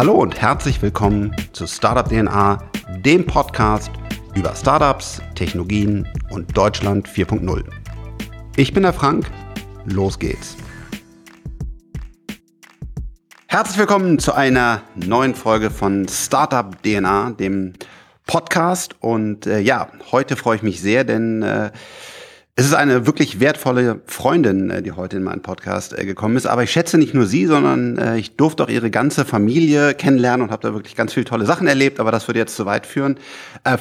Hallo und herzlich willkommen zu Startup DNA, dem Podcast über Startups, Technologien und Deutschland 4.0. Ich bin der Frank, los geht's. Herzlich willkommen zu einer neuen Folge von Startup DNA, dem Podcast. Und äh, ja, heute freue ich mich sehr, denn äh, es ist eine wirklich wertvolle Freundin, äh, die heute in meinen Podcast äh, gekommen ist. Aber ich schätze nicht nur sie, sondern äh, ich durfte auch ihre ganze Familie kennenlernen und habe da wirklich ganz viele tolle Sachen erlebt. Aber das würde jetzt zu weit führen.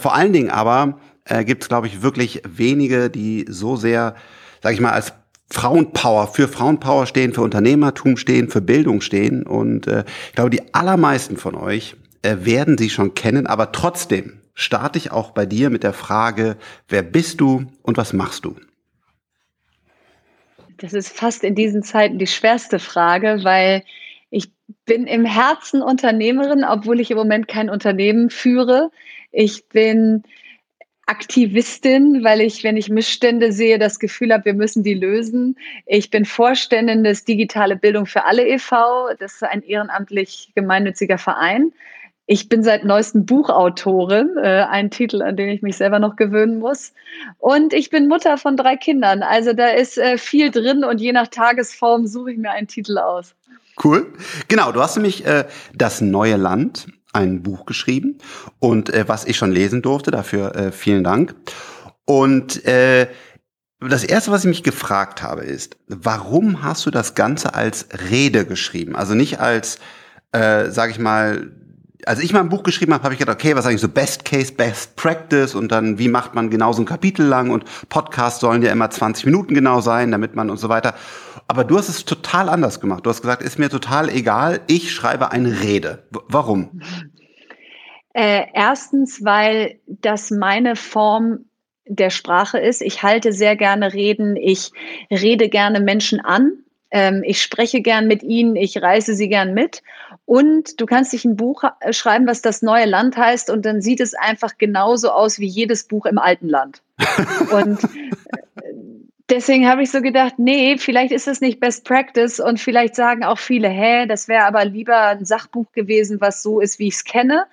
Vor allen Dingen aber gibt es, glaube ich, wirklich wenige, die so sehr, sage ich mal, als Frauenpower, für Frauenpower stehen, für Unternehmertum stehen, für Bildung stehen. Und ich glaube, die allermeisten von euch werden sie schon kennen, aber trotzdem starte ich auch bei dir mit der Frage, wer bist du und was machst du? Das ist fast in diesen Zeiten die schwerste Frage, weil ich bin im Herzen Unternehmerin, obwohl ich im Moment kein Unternehmen führe. Ich bin Aktivistin, weil ich, wenn ich Missstände sehe, das Gefühl habe, wir müssen die lösen. Ich bin Vorständin des Digitale Bildung für alle e.V. Das ist ein ehrenamtlich gemeinnütziger Verein. Ich bin seit neuestem Buchautorin, äh, ein Titel, an den ich mich selber noch gewöhnen muss. Und ich bin Mutter von drei Kindern. Also da ist äh, viel drin und je nach Tagesform suche ich mir einen Titel aus. Cool. Genau, du hast nämlich äh, Das neue Land, ein Buch geschrieben und äh, was ich schon lesen durfte, dafür äh, vielen Dank. Und äh, das erste, was ich mich gefragt habe, ist, warum hast du das Ganze als Rede geschrieben? Also nicht als, äh, sag ich mal, als ich mein Buch geschrieben habe, habe ich gedacht, okay, was eigentlich so Best Case, Best Practice und dann, wie macht man genau so ein Kapitel lang und Podcasts sollen ja immer 20 Minuten genau sein, damit man und so weiter. Aber du hast es total anders gemacht. Du hast gesagt, ist mir total egal, ich schreibe eine Rede. Warum? Äh, erstens, weil das meine Form der Sprache ist. Ich halte sehr gerne Reden. Ich rede gerne Menschen an. Ähm, ich spreche gern mit ihnen, ich reiße sie gern mit. Und du kannst dich ein Buch äh, schreiben, was das neue Land heißt, und dann sieht es einfach genauso aus wie jedes Buch im alten Land. und äh, deswegen habe ich so gedacht, nee, vielleicht ist es nicht Best Practice und vielleicht sagen auch viele, hä, das wäre aber lieber ein Sachbuch gewesen, was so ist, wie ich es kenne.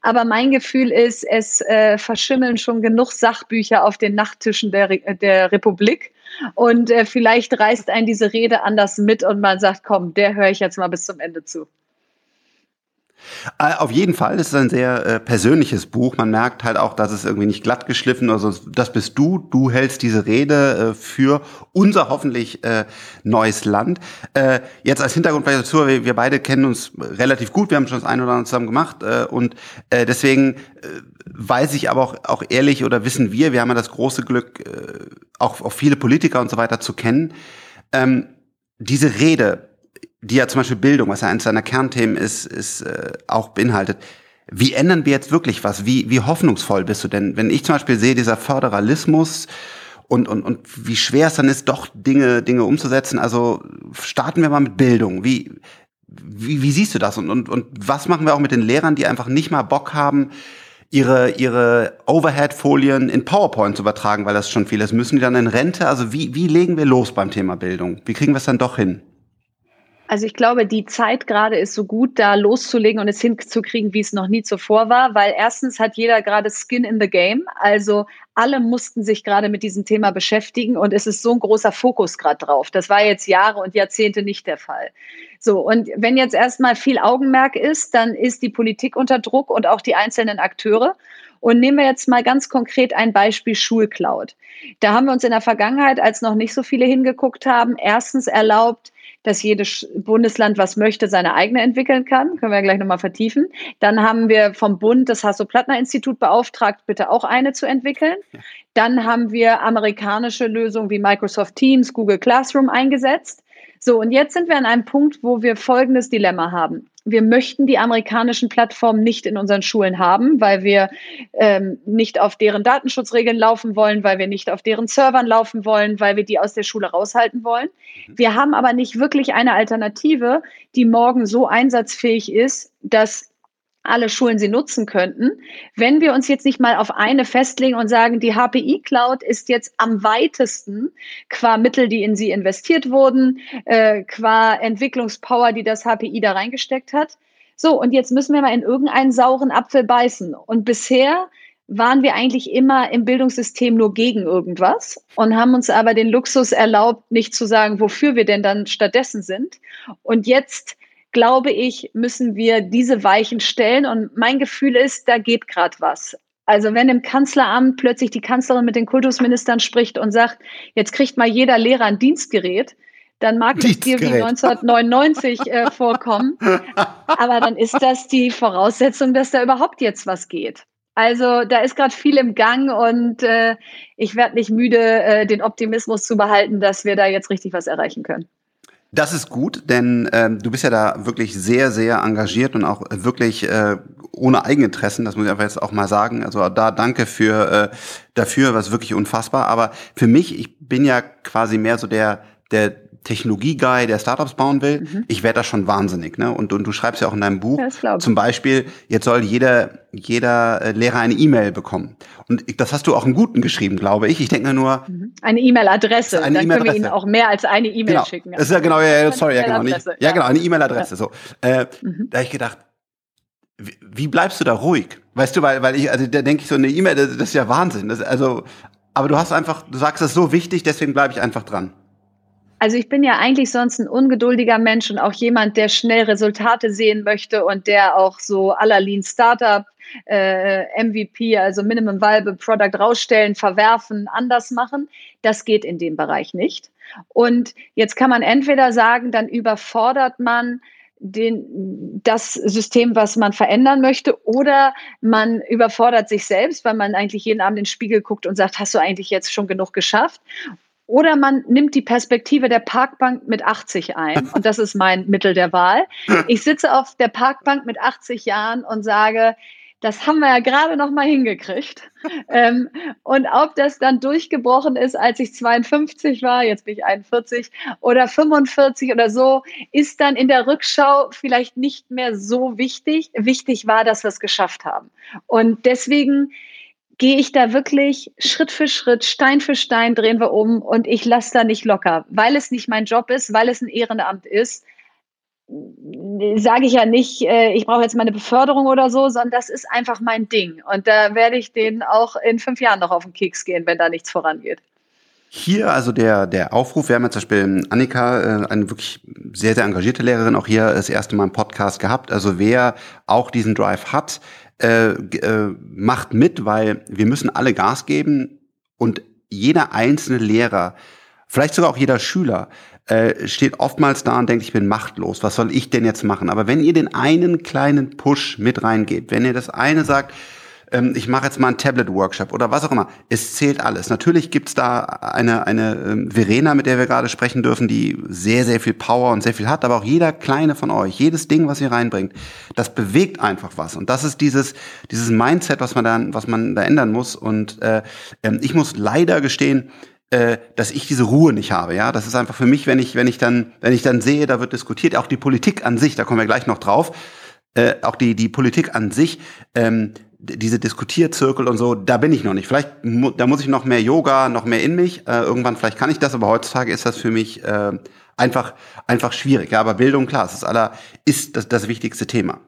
Aber mein Gefühl ist, es äh, verschimmeln schon genug Sachbücher auf den Nachttischen der, Re der Republik. Und äh, vielleicht reißt einen diese Rede anders mit und man sagt, komm, der höre ich jetzt mal bis zum Ende zu. Äh, auf jeden Fall, es ist ein sehr äh, persönliches Buch. Man merkt halt auch, dass es irgendwie nicht glatt geschliffen, also das bist du. Du hältst diese Rede äh, für unser hoffentlich äh, neues Land. Äh, jetzt als Hintergrund vielleicht dazu, wir, wir, beide kennen uns relativ gut, wir haben schon das eine oder andere zusammen gemacht äh, und äh, deswegen äh, weiß ich aber auch, auch ehrlich oder wissen wir, wir haben ja das große Glück, äh, auch, auch viele Politiker und so weiter zu kennen. Ähm, diese Rede, die ja zum Beispiel Bildung, was ja eines seiner Kernthemen ist, ist äh, auch beinhaltet. Wie ändern wir jetzt wirklich was? Wie, wie hoffnungsvoll bist du denn? Wenn ich zum Beispiel sehe, dieser Föderalismus und, und, und wie schwer es dann ist, doch Dinge, Dinge umzusetzen. Also starten wir mal mit Bildung. Wie, wie, wie siehst du das? Und, und, und was machen wir auch mit den Lehrern, die einfach nicht mal Bock haben, ihre, ihre Overhead-Folien in PowerPoint zu übertragen, weil das schon viel ist? Müssen die dann in Rente? Also wie, wie legen wir los beim Thema Bildung? Wie kriegen wir es dann doch hin? Also ich glaube, die Zeit gerade ist so gut, da loszulegen und es hinzukriegen, wie es noch nie zuvor war, weil erstens hat jeder gerade Skin in the Game. Also alle mussten sich gerade mit diesem Thema beschäftigen und es ist so ein großer Fokus gerade drauf. Das war jetzt Jahre und Jahrzehnte nicht der Fall. So, und wenn jetzt erstmal viel Augenmerk ist, dann ist die Politik unter Druck und auch die einzelnen Akteure. Und nehmen wir jetzt mal ganz konkret ein Beispiel Schulcloud. Da haben wir uns in der Vergangenheit, als noch nicht so viele hingeguckt haben, erstens erlaubt, dass jedes Bundesland, was möchte, seine eigene entwickeln kann. Können wir ja gleich nochmal vertiefen. Dann haben wir vom Bund das Hasso-Plattner-Institut beauftragt, bitte auch eine zu entwickeln. Dann haben wir amerikanische Lösungen wie Microsoft Teams, Google Classroom eingesetzt. So, und jetzt sind wir an einem Punkt, wo wir folgendes Dilemma haben. Wir möchten die amerikanischen Plattformen nicht in unseren Schulen haben, weil wir ähm, nicht auf deren Datenschutzregeln laufen wollen, weil wir nicht auf deren Servern laufen wollen, weil wir die aus der Schule raushalten wollen. Mhm. Wir haben aber nicht wirklich eine Alternative, die morgen so einsatzfähig ist, dass alle Schulen sie nutzen könnten. Wenn wir uns jetzt nicht mal auf eine festlegen und sagen, die HPI Cloud ist jetzt am weitesten qua Mittel, die in sie investiert wurden, äh, qua Entwicklungspower, die das HPI da reingesteckt hat. So, und jetzt müssen wir mal in irgendeinen sauren Apfel beißen. Und bisher waren wir eigentlich immer im Bildungssystem nur gegen irgendwas und haben uns aber den Luxus erlaubt, nicht zu sagen, wofür wir denn dann stattdessen sind. Und jetzt glaube ich, müssen wir diese Weichen stellen. Und mein Gefühl ist, da geht gerade was. Also wenn im Kanzleramt plötzlich die Kanzlerin mit den Kultusministern spricht und sagt, jetzt kriegt mal jeder Lehrer ein Dienstgerät, dann mag es dir wie 1999 äh, vorkommen. Aber dann ist das die Voraussetzung, dass da überhaupt jetzt was geht. Also da ist gerade viel im Gang und äh, ich werde nicht müde, äh, den Optimismus zu behalten, dass wir da jetzt richtig was erreichen können. Das ist gut, denn ähm, du bist ja da wirklich sehr, sehr engagiert und auch wirklich äh, ohne Eigeninteressen, das muss ich einfach jetzt auch mal sagen. Also da danke für äh, dafür, was wirklich unfassbar. Aber für mich, ich bin ja quasi mehr so der der Technologie-Guy, der Startups bauen will, mhm. ich werde da schon wahnsinnig. Ne? Und, und du schreibst ja auch in deinem Buch, zum Beispiel, jetzt soll jeder, jeder äh, Lehrer eine E-Mail bekommen. Und das hast du auch im Guten geschrieben, glaube ich. Ich denke nur. Mhm. Eine E-Mail-Adresse. Dann e können wir Ihnen auch mehr als eine E-Mail genau. schicken. Das ist ja genau, ja, sorry, ja genau. Nicht, ja, genau, eine E-Mail-Adresse. Ja. So. Äh, mhm. Da habe ich gedacht, wie, wie bleibst du da ruhig? Weißt du, weil, weil ich, also da denke ich so, eine E-Mail, das, das ist ja Wahnsinn. Das, also, aber du hast einfach, du sagst, das ist so wichtig, deswegen bleibe ich einfach dran. Also ich bin ja eigentlich sonst ein ungeduldiger Mensch und auch jemand, der schnell Resultate sehen möchte und der auch so aller Lean Startup, äh, MVP, also Minimum Viable Product rausstellen, verwerfen, anders machen. Das geht in dem Bereich nicht. Und jetzt kann man entweder sagen, dann überfordert man den, das System, was man verändern möchte, oder man überfordert sich selbst, weil man eigentlich jeden Abend in den Spiegel guckt und sagt, hast du eigentlich jetzt schon genug geschafft? Oder man nimmt die Perspektive der Parkbank mit 80 ein. Und das ist mein Mittel der Wahl. Ich sitze auf der Parkbank mit 80 Jahren und sage, das haben wir ja gerade noch mal hingekriegt. ähm, und ob das dann durchgebrochen ist, als ich 52 war, jetzt bin ich 41 oder 45 oder so, ist dann in der Rückschau vielleicht nicht mehr so wichtig. Wichtig war, dass wir es geschafft haben. Und deswegen gehe ich da wirklich Schritt für Schritt, Stein für Stein drehen wir um und ich lasse da nicht locker, weil es nicht mein Job ist, weil es ein Ehrenamt ist. Sage ich ja nicht, äh, ich brauche jetzt meine Beförderung oder so, sondern das ist einfach mein Ding. Und da werde ich denen auch in fünf Jahren noch auf den Keks gehen, wenn da nichts vorangeht. Hier also der, der Aufruf, wir haben ja zum Beispiel Annika, äh, eine wirklich sehr, sehr engagierte Lehrerin, auch hier das erste Mal im Podcast gehabt. Also wer auch diesen Drive hat, äh, äh, macht mit, weil wir müssen alle Gas geben und jeder einzelne Lehrer, vielleicht sogar auch jeder Schüler, äh, steht oftmals da und denkt, ich bin machtlos. Was soll ich denn jetzt machen? Aber wenn ihr den einen kleinen Push mit reingebt, wenn ihr das eine sagt, ähm, ich mache jetzt mal einen Tablet-Workshop oder was auch immer. Es zählt alles. Natürlich gibt's da eine, eine ähm, Verena, mit der wir gerade sprechen dürfen, die sehr, sehr viel Power und sehr viel hat, aber auch jeder kleine von euch, jedes Ding, was ihr reinbringt, das bewegt einfach was. Und das ist dieses, dieses Mindset, was man dann, was man da ändern muss. Und äh, ähm, ich muss leider gestehen, äh, dass ich diese Ruhe nicht habe. Ja, das ist einfach für mich, wenn ich, wenn ich dann, wenn ich dann sehe, da wird diskutiert, auch die Politik an sich, da kommen wir gleich noch drauf, äh, auch die die Politik an sich, ähm, diese Diskutierzirkel und so, da bin ich noch nicht. Vielleicht, da muss ich noch mehr Yoga, noch mehr in mich. Äh, irgendwann vielleicht kann ich das, aber heutzutage ist das für mich äh, einfach, einfach schwierig. Ja, aber Bildung, klar, das ist aller, ist das, das wichtigste Thema.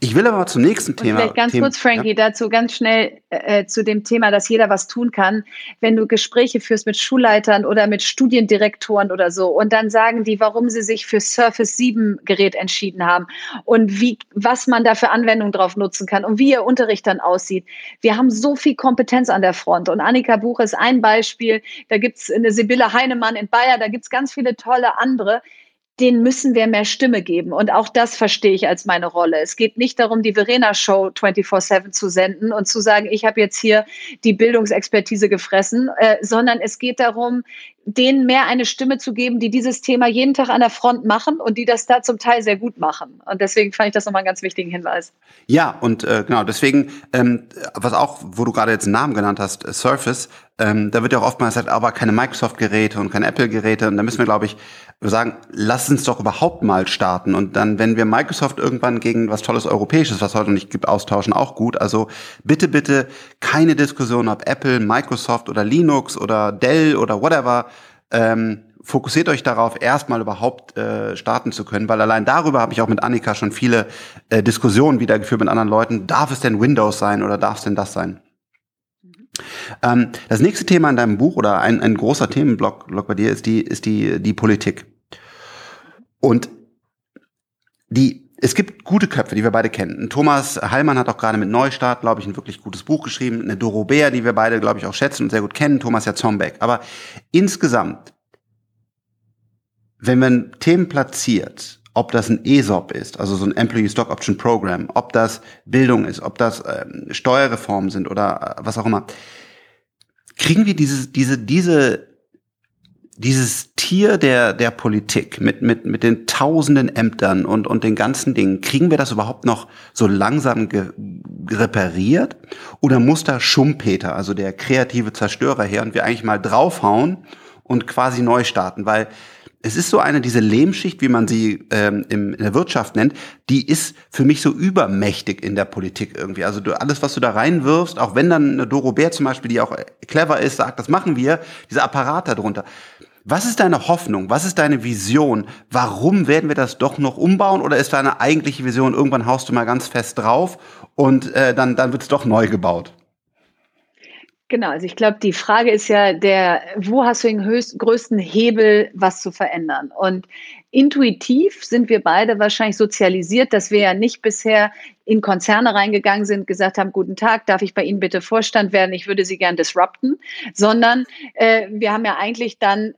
Ich will aber zum nächsten Thema. vielleicht ganz Thema, kurz, Frankie, ja? dazu ganz schnell äh, zu dem Thema, dass jeder was tun kann. Wenn du Gespräche führst mit Schulleitern oder mit Studiendirektoren oder so und dann sagen die, warum sie sich für Surface 7 Gerät entschieden haben und wie, was man da für Anwendungen drauf nutzen kann und wie ihr Unterricht dann aussieht. Wir haben so viel Kompetenz an der Front und Annika Buch ist ein Beispiel. Da gibt es eine Sibylle Heinemann in Bayer, da gibt es ganz viele tolle andere den müssen wir mehr Stimme geben. Und auch das verstehe ich als meine Rolle. Es geht nicht darum, die Verena-Show 24-7 zu senden und zu sagen, ich habe jetzt hier die Bildungsexpertise gefressen, äh, sondern es geht darum, denen mehr eine Stimme zu geben, die dieses Thema jeden Tag an der Front machen und die das da zum Teil sehr gut machen. Und deswegen fand ich das nochmal einen ganz wichtigen Hinweis. Ja, und äh, genau, deswegen, ähm, was auch, wo du gerade jetzt einen Namen genannt hast, äh, Surface, ähm, da wird ja auch oftmals gesagt, aber keine Microsoft-Geräte und keine Apple-Geräte. Und da müssen wir, glaube ich, sagen, lass uns doch überhaupt mal starten. Und dann, wenn wir Microsoft irgendwann gegen was Tolles Europäisches, was heute nicht gibt, austauschen, auch gut. Also bitte, bitte keine Diskussion, ob Apple, Microsoft oder Linux oder Dell oder whatever ähm, fokussiert euch darauf, erstmal überhaupt äh, starten zu können, weil allein darüber habe ich auch mit Annika schon viele äh, Diskussionen wieder geführt mit anderen Leuten. Darf es denn Windows sein oder darf es denn das sein? Ähm, das nächste Thema in deinem Buch oder ein, ein großer Themenblock Block bei dir ist die, ist die, die Politik. Und die, es gibt gute Köpfe, die wir beide kennen. Thomas Heilmann hat auch gerade mit Neustart, glaube ich, ein wirklich gutes Buch geschrieben. Eine Doro Bär, die wir beide, glaube ich, auch schätzen und sehr gut kennen. Thomas Jatzombeck. Aber insgesamt, wenn man Themen platziert, ob das ein ESOP ist, also so ein Employee Stock Option Program, ob das Bildung ist, ob das ähm, Steuerreformen sind oder äh, was auch immer, kriegen wir diese, diese, diese, dieses Tier der, der Politik mit, mit, mit den tausenden Ämtern und, und den ganzen Dingen, kriegen wir das überhaupt noch so langsam ge, repariert? Oder muss da Schumpeter, also der kreative Zerstörer her und wir eigentlich mal draufhauen und quasi neu starten? Weil es ist so eine, diese Lehmschicht, wie man sie ähm, in der Wirtschaft nennt, die ist für mich so übermächtig in der Politik irgendwie. Also du, alles, was du da reinwirfst, auch wenn dann eine Doro Bär zum Beispiel, die auch clever ist, sagt, das machen wir, dieser Apparat darunter. Was ist deine Hoffnung? Was ist deine Vision? Warum werden wir das doch noch umbauen? Oder ist deine eigentliche Vision, irgendwann haust du mal ganz fest drauf und äh, dann, dann wird es doch neu gebaut? Genau, also ich glaube, die Frage ist ja der, wo hast du den höchst, größten Hebel, was zu verändern? Und intuitiv sind wir beide wahrscheinlich sozialisiert, dass wir ja nicht bisher in Konzerne reingegangen sind, gesagt haben, guten Tag, darf ich bei Ihnen bitte Vorstand werden? Ich würde Sie gern disrupten, sondern äh, wir haben ja eigentlich dann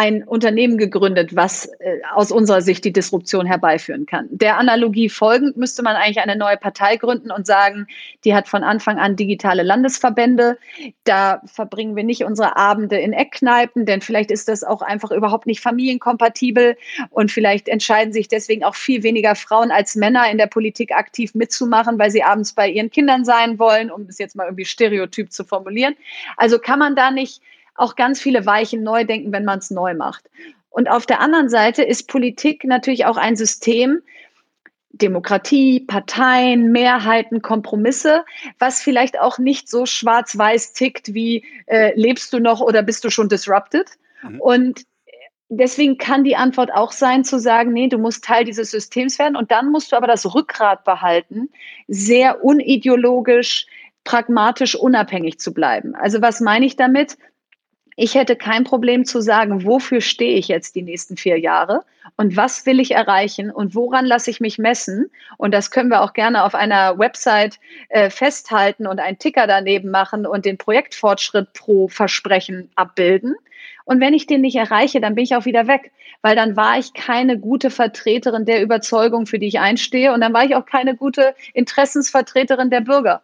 ein Unternehmen gegründet, was äh, aus unserer Sicht die Disruption herbeiführen kann. Der Analogie folgend müsste man eigentlich eine neue Partei gründen und sagen, die hat von Anfang an digitale Landesverbände. Da verbringen wir nicht unsere Abende in Eckkneipen, denn vielleicht ist das auch einfach überhaupt nicht familienkompatibel und vielleicht entscheiden sich deswegen auch viel weniger Frauen als Männer in der Politik aktiv mitzumachen, weil sie abends bei ihren Kindern sein wollen, um es jetzt mal irgendwie stereotyp zu formulieren. Also kann man da nicht auch ganz viele Weichen neu denken, wenn man es neu macht. Und auf der anderen Seite ist Politik natürlich auch ein System, Demokratie, Parteien, Mehrheiten, Kompromisse, was vielleicht auch nicht so schwarz-weiß tickt wie äh, lebst du noch oder bist du schon disrupted? Mhm. Und deswegen kann die Antwort auch sein zu sagen, nee, du musst Teil dieses Systems werden und dann musst du aber das Rückgrat behalten, sehr unideologisch, pragmatisch unabhängig zu bleiben. Also was meine ich damit? Ich hätte kein Problem zu sagen, wofür stehe ich jetzt die nächsten vier Jahre und was will ich erreichen und woran lasse ich mich messen. Und das können wir auch gerne auf einer Website äh, festhalten und einen Ticker daneben machen und den Projektfortschritt pro Versprechen abbilden. Und wenn ich den nicht erreiche, dann bin ich auch wieder weg, weil dann war ich keine gute Vertreterin der Überzeugung, für die ich einstehe. Und dann war ich auch keine gute Interessensvertreterin der Bürger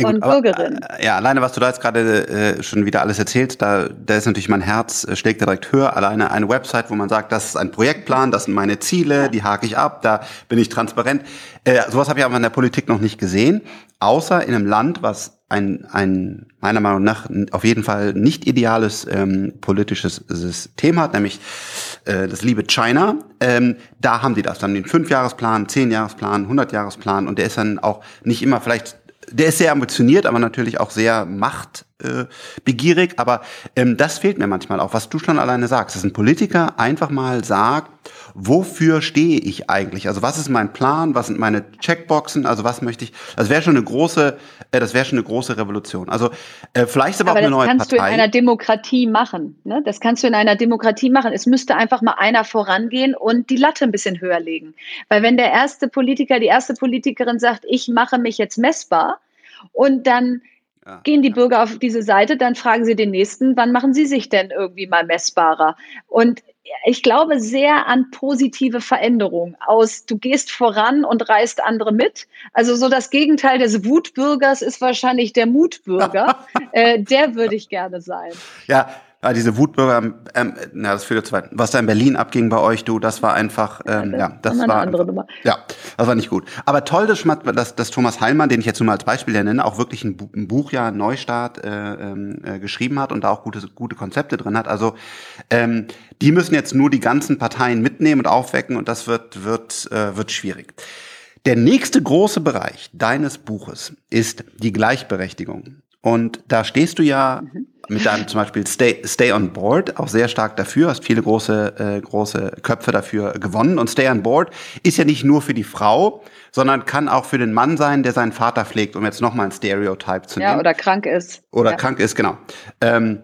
von Bürgerinnen. Äh, ja, alleine, was du da jetzt gerade äh, schon wieder alles erzählst, da, da ist natürlich mein Herz, äh, schlägt direkt höher. Alleine eine Website, wo man sagt, das ist ein Projektplan, das sind meine Ziele, die hake ich ab, da bin ich transparent. Äh, sowas habe ich aber in der Politik noch nicht gesehen, außer in einem Land, was ein, ein meiner Meinung nach auf jeden Fall nicht ideales ähm, politisches System hat, nämlich äh, das liebe China. Ähm, da haben die das dann den Fünfjahresplan, Zehnjahresplan, Hundertjahresplan und der ist dann auch nicht immer vielleicht der ist sehr ambitioniert, aber natürlich auch sehr machtbegierig. Äh, aber ähm, das fehlt mir manchmal auch, was du schon alleine sagst, dass ein Politiker einfach mal sagt, wofür stehe ich eigentlich? Also was ist mein Plan? Was sind meine Checkboxen? Also was möchte ich? Das wäre schon eine große, äh, das wäre schon eine große Revolution. Also äh, vielleicht aber, aber auch eine neue Partei. Das kannst du in einer Demokratie machen. Ne? Das kannst du in einer Demokratie machen. Es müsste einfach mal einer vorangehen und die Latte ein bisschen höher legen. Weil wenn der erste Politiker, die erste Politikerin sagt, ich mache mich jetzt messbar und dann ja, Gehen die ja. Bürger auf diese Seite, dann fragen sie den nächsten, wann machen sie sich denn irgendwie mal messbarer? Und ich glaube sehr an positive Veränderungen aus, du gehst voran und reißt andere mit. Also so das Gegenteil des Wutbürgers ist wahrscheinlich der Mutbürger. äh, der würde ich gerne sein. Ja, ja, diese Wutbürger, ähm, na, das führt zu weit. Was da in Berlin abging bei euch, du, das war einfach, ähm, ja, das war, eine andere Nummer. Ja, das war nicht gut. Aber toll, dass, dass, dass Thomas Heilmann, den ich jetzt nur mal als Beispiel nenne, auch wirklich ein, ein Buch ja Neustart äh, ähm, äh, geschrieben hat und da auch gute, gute Konzepte drin hat. Also ähm, die müssen jetzt nur die ganzen Parteien mitnehmen und aufwecken und das wird wird äh, wird schwierig. Der nächste große Bereich deines Buches ist die Gleichberechtigung. Und da stehst du ja mhm mit deinem zum Beispiel Stay, Stay on Board auch sehr stark dafür, hast viele große, äh, große Köpfe dafür gewonnen. Und Stay on Board ist ja nicht nur für die Frau, sondern kann auch für den Mann sein, der seinen Vater pflegt, um jetzt nochmal ein Stereotype zu nehmen. Ja, oder krank ist. Oder ja. krank ist, genau. Ähm,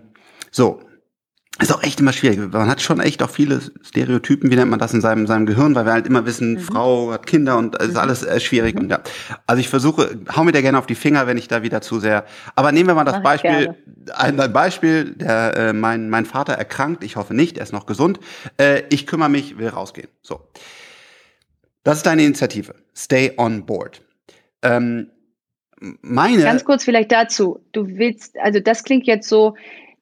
so, ist auch echt immer schwierig. Man hat schon echt auch viele Stereotypen, wie nennt man das in seinem, seinem Gehirn, weil wir halt immer wissen, mhm. Frau hat Kinder und ist mhm. alles äh, schwierig. Mhm. Und ja. Also ich versuche, hau mir da gerne auf die Finger, wenn ich da wieder zu sehr. Aber nehmen wir mal das Mach Beispiel, ein, ein, Beispiel, der, äh, mein, mein Vater erkrankt, ich hoffe nicht, er ist noch gesund. Äh, ich kümmere mich, will rausgehen. So. Das ist deine Initiative. Stay on board. Ähm, meine. Ganz kurz vielleicht dazu. Du willst, also das klingt jetzt so,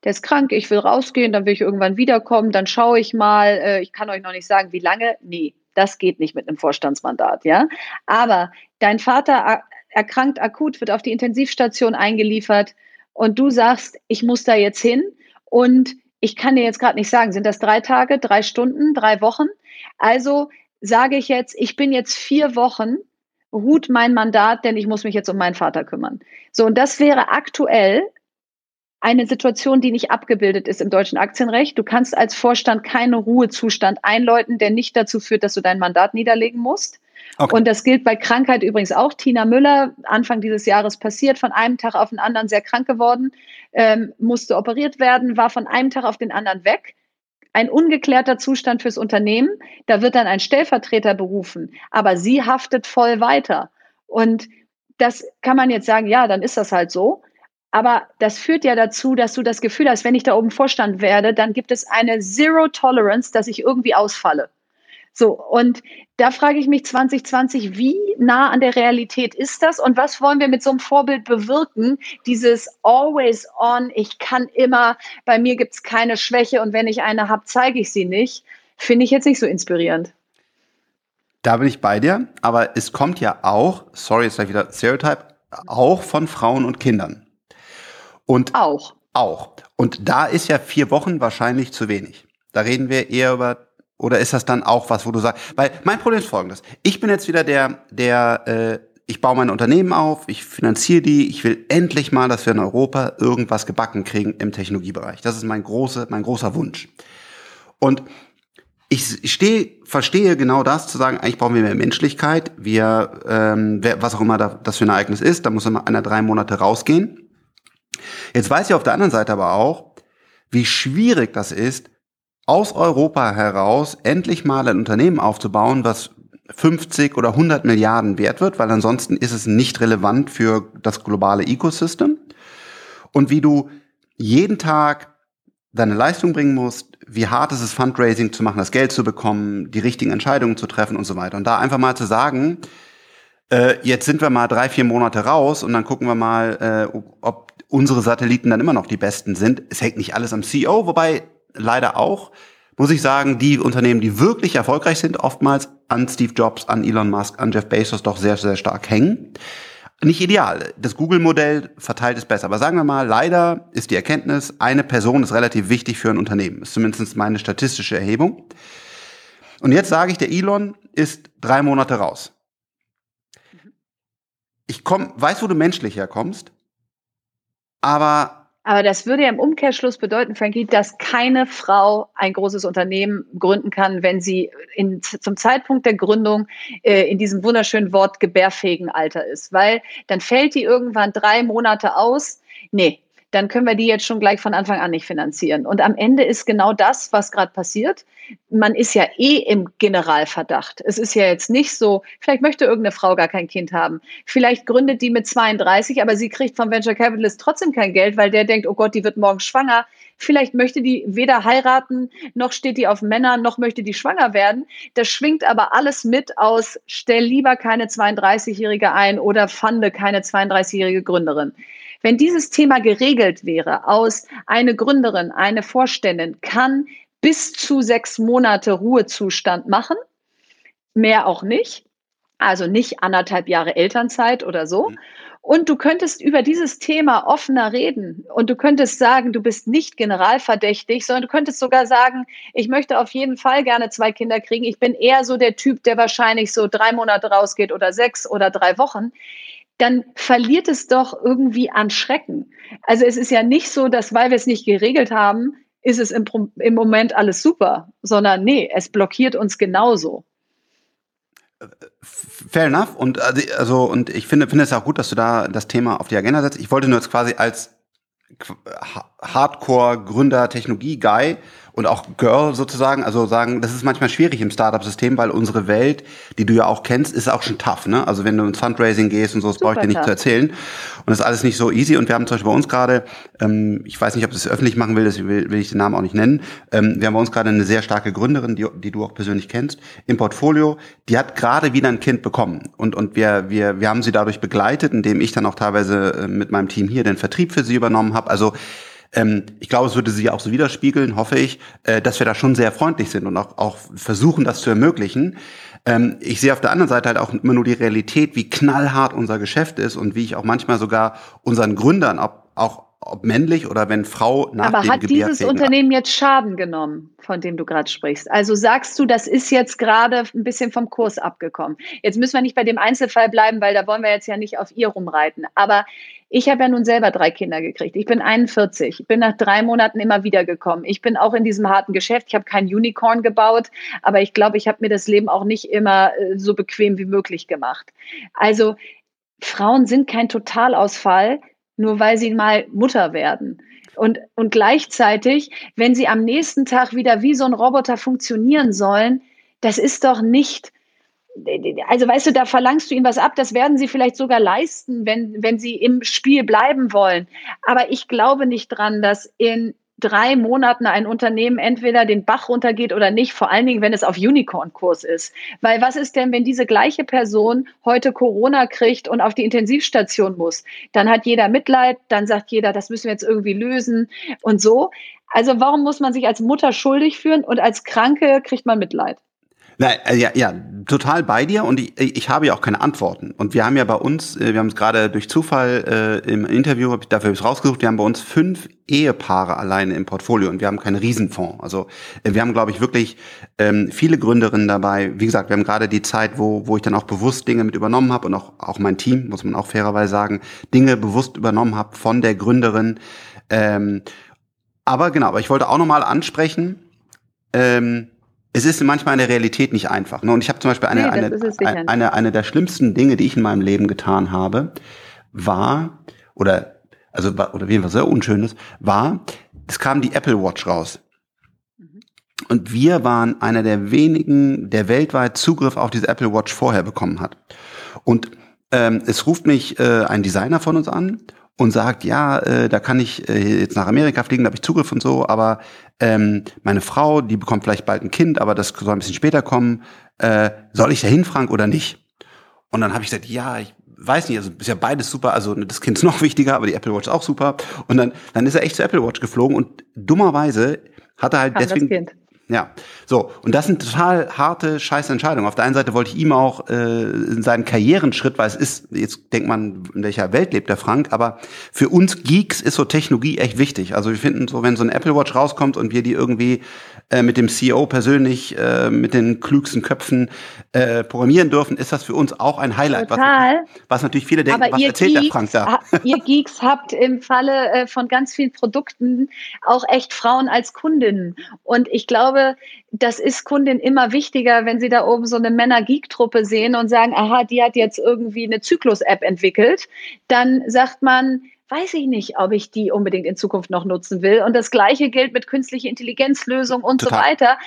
der ist krank, ich will rausgehen, dann will ich irgendwann wiederkommen, dann schaue ich mal, äh, ich kann euch noch nicht sagen, wie lange. Nee, das geht nicht mit einem Vorstandsmandat, ja. Aber dein Vater erkrankt akut, wird auf die Intensivstation eingeliefert und du sagst, ich muss da jetzt hin und ich kann dir jetzt gerade nicht sagen, sind das drei Tage, drei Stunden, drei Wochen? Also sage ich jetzt, ich bin jetzt vier Wochen, ruht mein Mandat, denn ich muss mich jetzt um meinen Vater kümmern. So, und das wäre aktuell eine Situation, die nicht abgebildet ist im deutschen Aktienrecht. Du kannst als Vorstand keinen Ruhezustand einläuten, der nicht dazu führt, dass du dein Mandat niederlegen musst. Okay. Und das gilt bei Krankheit übrigens auch. Tina Müller, Anfang dieses Jahres passiert, von einem Tag auf den anderen sehr krank geworden, ähm, musste operiert werden, war von einem Tag auf den anderen weg. Ein ungeklärter Zustand fürs Unternehmen. Da wird dann ein Stellvertreter berufen, aber sie haftet voll weiter. Und das kann man jetzt sagen, ja, dann ist das halt so. Aber das führt ja dazu, dass du das Gefühl hast, wenn ich da oben Vorstand werde, dann gibt es eine Zero Tolerance, dass ich irgendwie ausfalle. So, und da frage ich mich 2020, wie nah an der Realität ist das und was wollen wir mit so einem Vorbild bewirken? Dieses always on, ich kann immer, bei mir gibt es keine Schwäche und wenn ich eine habe, zeige ich sie nicht, finde ich jetzt nicht so inspirierend. Da bin ich bei dir, aber es kommt ja auch, sorry, ist gleich wieder Stereotype, auch von Frauen und Kindern. Und auch. Auch. Und da ist ja vier Wochen wahrscheinlich zu wenig. Da reden wir eher über, oder ist das dann auch was, wo du sagst, weil mein Problem ist folgendes. Ich bin jetzt wieder der, der, äh, ich baue mein Unternehmen auf, ich finanziere die, ich will endlich mal, dass wir in Europa irgendwas gebacken kriegen im Technologiebereich. Das ist mein große, mein großer Wunsch. Und ich stehe, verstehe genau das, zu sagen, eigentlich brauchen wir mehr Menschlichkeit. Wir, ähm, was auch immer das für ein Ereignis ist, da muss immer einer drei Monate rausgehen. Jetzt weiß ich auf der anderen Seite aber auch, wie schwierig das ist, aus Europa heraus endlich mal ein Unternehmen aufzubauen, was 50 oder 100 Milliarden wert wird, weil ansonsten ist es nicht relevant für das globale Ecosystem. Und wie du jeden Tag deine Leistung bringen musst, wie hart ist es, Fundraising zu machen, das Geld zu bekommen, die richtigen Entscheidungen zu treffen und so weiter. Und da einfach mal zu sagen, äh, jetzt sind wir mal drei, vier Monate raus und dann gucken wir mal, äh, ob unsere Satelliten dann immer noch die besten sind. Es hängt nicht alles am CEO, wobei leider auch, muss ich sagen, die Unternehmen, die wirklich erfolgreich sind, oftmals an Steve Jobs, an Elon Musk, an Jeff Bezos doch sehr, sehr stark hängen. Nicht ideal. Das Google-Modell verteilt es besser. Aber sagen wir mal, leider ist die Erkenntnis, eine Person ist relativ wichtig für ein Unternehmen. Ist zumindest meine statistische Erhebung. Und jetzt sage ich, der Elon ist drei Monate raus. Ich komm, weiß, wo du menschlich herkommst. Aber aber das würde ja im Umkehrschluss bedeuten, Frankie, dass keine Frau ein großes Unternehmen gründen kann, wenn sie in, zum Zeitpunkt der Gründung äh, in diesem wunderschönen Wort gebärfähigen Alter ist. Weil dann fällt die irgendwann drei Monate aus. Nee, dann können wir die jetzt schon gleich von Anfang an nicht finanzieren. Und am Ende ist genau das, was gerade passiert. Man ist ja eh im Generalverdacht. Es ist ja jetzt nicht so, vielleicht möchte irgendeine Frau gar kein Kind haben. Vielleicht gründet die mit 32, aber sie kriegt vom Venture Capitalist trotzdem kein Geld, weil der denkt, oh Gott, die wird morgen schwanger. Vielleicht möchte die weder heiraten, noch steht die auf Männer, noch möchte die schwanger werden. Das schwingt aber alles mit aus, stell lieber keine 32-Jährige ein oder fande keine 32-jährige Gründerin. Wenn dieses Thema geregelt wäre aus eine Gründerin, eine Vorständin kann bis zu sechs Monate Ruhezustand machen, mehr auch nicht, also nicht anderthalb Jahre Elternzeit oder so. Mhm. Und du könntest über dieses Thema offener reden und du könntest sagen, du bist nicht generalverdächtig, sondern du könntest sogar sagen, ich möchte auf jeden Fall gerne zwei Kinder kriegen. Ich bin eher so der Typ, der wahrscheinlich so drei Monate rausgeht oder sechs oder drei Wochen dann verliert es doch irgendwie an Schrecken. Also es ist ja nicht so, dass weil wir es nicht geregelt haben, ist es im, im Moment alles super, sondern nee, es blockiert uns genauso. Fair enough. Und also, also und ich finde, finde es auch gut, dass du da das Thema auf die Agenda setzt. Ich wollte nur jetzt quasi als Hardcore-Gründer, Technologie-Guy und auch Girl sozusagen, also sagen, das ist manchmal schwierig im Startup-System, weil unsere Welt, die du ja auch kennst, ist auch schon tough, ne? Also wenn du ins Fundraising gehst und so, das brauche ich dir nicht tough. zu erzählen. Und das ist alles nicht so easy. Und wir haben zum Beispiel bei uns gerade, ähm, ich weiß nicht, ob du es öffentlich machen will, das will, will ich den Namen auch nicht nennen. Ähm, wir haben bei uns gerade eine sehr starke Gründerin, die, die du auch persönlich kennst, im Portfolio. Die hat gerade wieder ein Kind bekommen. Und, und wir, wir, wir haben sie dadurch begleitet, indem ich dann auch teilweise äh, mit meinem Team hier den Vertrieb für sie übernommen habe. Also ähm, ich glaube, es würde sie auch so widerspiegeln, hoffe ich, äh, dass wir da schon sehr freundlich sind und auch, auch versuchen, das zu ermöglichen. Ähm, ich sehe auf der anderen Seite halt auch immer nur die Realität, wie knallhart unser Geschäft ist und wie ich auch manchmal sogar unseren Gründern, ob, auch ob männlich oder wenn Frau nach Aber dem hat dieses Unternehmen jetzt Schaden genommen, von dem du gerade sprichst? Also sagst du, das ist jetzt gerade ein bisschen vom Kurs abgekommen. Jetzt müssen wir nicht bei dem Einzelfall bleiben, weil da wollen wir jetzt ja nicht auf ihr rumreiten. Aber ich habe ja nun selber drei Kinder gekriegt. Ich bin 41. Ich bin nach drei Monaten immer wieder gekommen. Ich bin auch in diesem harten Geschäft. Ich habe kein Unicorn gebaut, aber ich glaube, ich habe mir das Leben auch nicht immer äh, so bequem wie möglich gemacht. Also Frauen sind kein Totalausfall, nur weil sie mal Mutter werden. Und, und gleichzeitig, wenn sie am nächsten Tag wieder wie so ein Roboter funktionieren sollen, das ist doch nicht also weißt du, da verlangst du ihnen was ab, das werden sie vielleicht sogar leisten, wenn, wenn sie im Spiel bleiben wollen. Aber ich glaube nicht dran, dass in drei Monaten ein Unternehmen entweder den Bach runtergeht oder nicht, vor allen Dingen, wenn es auf Unicorn-Kurs ist. Weil was ist denn, wenn diese gleiche Person heute Corona kriegt und auf die Intensivstation muss? Dann hat jeder Mitleid, dann sagt jeder, das müssen wir jetzt irgendwie lösen und so. Also warum muss man sich als Mutter schuldig führen und als Kranke kriegt man Mitleid? Nein, äh, ja, ja, total bei dir und ich, ich habe ja auch keine Antworten. Und wir haben ja bei uns, äh, wir haben es gerade durch Zufall äh, im Interview, hab ich, dafür habe ich rausgesucht, wir haben bei uns fünf Ehepaare alleine im Portfolio und wir haben keinen Riesenfonds. Also äh, wir haben, glaube ich, wirklich ähm, viele Gründerinnen dabei. Wie gesagt, wir haben gerade die Zeit, wo, wo ich dann auch bewusst Dinge mit übernommen habe und auch, auch mein Team, muss man auch fairerweise sagen, Dinge bewusst übernommen habe von der Gründerin. Ähm, aber genau, aber ich wollte auch nochmal ansprechen, ähm, es ist manchmal in der Realität nicht einfach. Ne? Und ich habe zum Beispiel eine, nee, eine, eine, eine der schlimmsten Dinge, die ich in meinem Leben getan habe, war, oder, also, oder wie was sehr Unschönes, war, es kam die Apple Watch raus. Mhm. Und wir waren einer der wenigen, der weltweit Zugriff auf diese Apple Watch vorher bekommen hat. Und ähm, es ruft mich äh, ein Designer von uns an und sagt, ja, äh, da kann ich äh, jetzt nach Amerika fliegen, da habe ich Zugriff und so, aber ähm, meine Frau, die bekommt vielleicht bald ein Kind, aber das soll ein bisschen später kommen. Äh, soll ich da hin, Frank, oder nicht? Und dann habe ich gesagt, ja, ich weiß nicht, also ist ja beides super, also das Kind ist noch wichtiger, aber die Apple Watch ist auch super. Und dann, dann ist er echt zur Apple Watch geflogen und dummerweise hat er halt Kam deswegen ja, so. Und das sind total harte, scheiß Entscheidungen. Auf der einen Seite wollte ich ihm auch äh, in seinen Karrierenschritt, weil es ist, jetzt denkt man, in welcher Welt lebt der Frank, aber für uns Geeks ist so Technologie echt wichtig. Also wir finden so, wenn so ein Apple Watch rauskommt und wir die irgendwie äh, mit dem CEO persönlich, äh, mit den klügsten Köpfen äh, programmieren dürfen, ist das für uns auch ein Highlight. Total. Was, was natürlich viele denken, was erzählt Geeks, der Frank da? ihr Geeks habt im Falle äh, von ganz vielen Produkten auch echt Frauen als Kundinnen. Und ich glaube, glaube, das ist Kundin immer wichtiger, wenn sie da oben so eine Männer-Geek-Truppe sehen und sagen, aha, die hat jetzt irgendwie eine Zyklus-App entwickelt, dann sagt man, weiß ich nicht, ob ich die unbedingt in Zukunft noch nutzen will. Und das Gleiche gilt mit künstlicher Intelligenzlösung und Total. so weiter.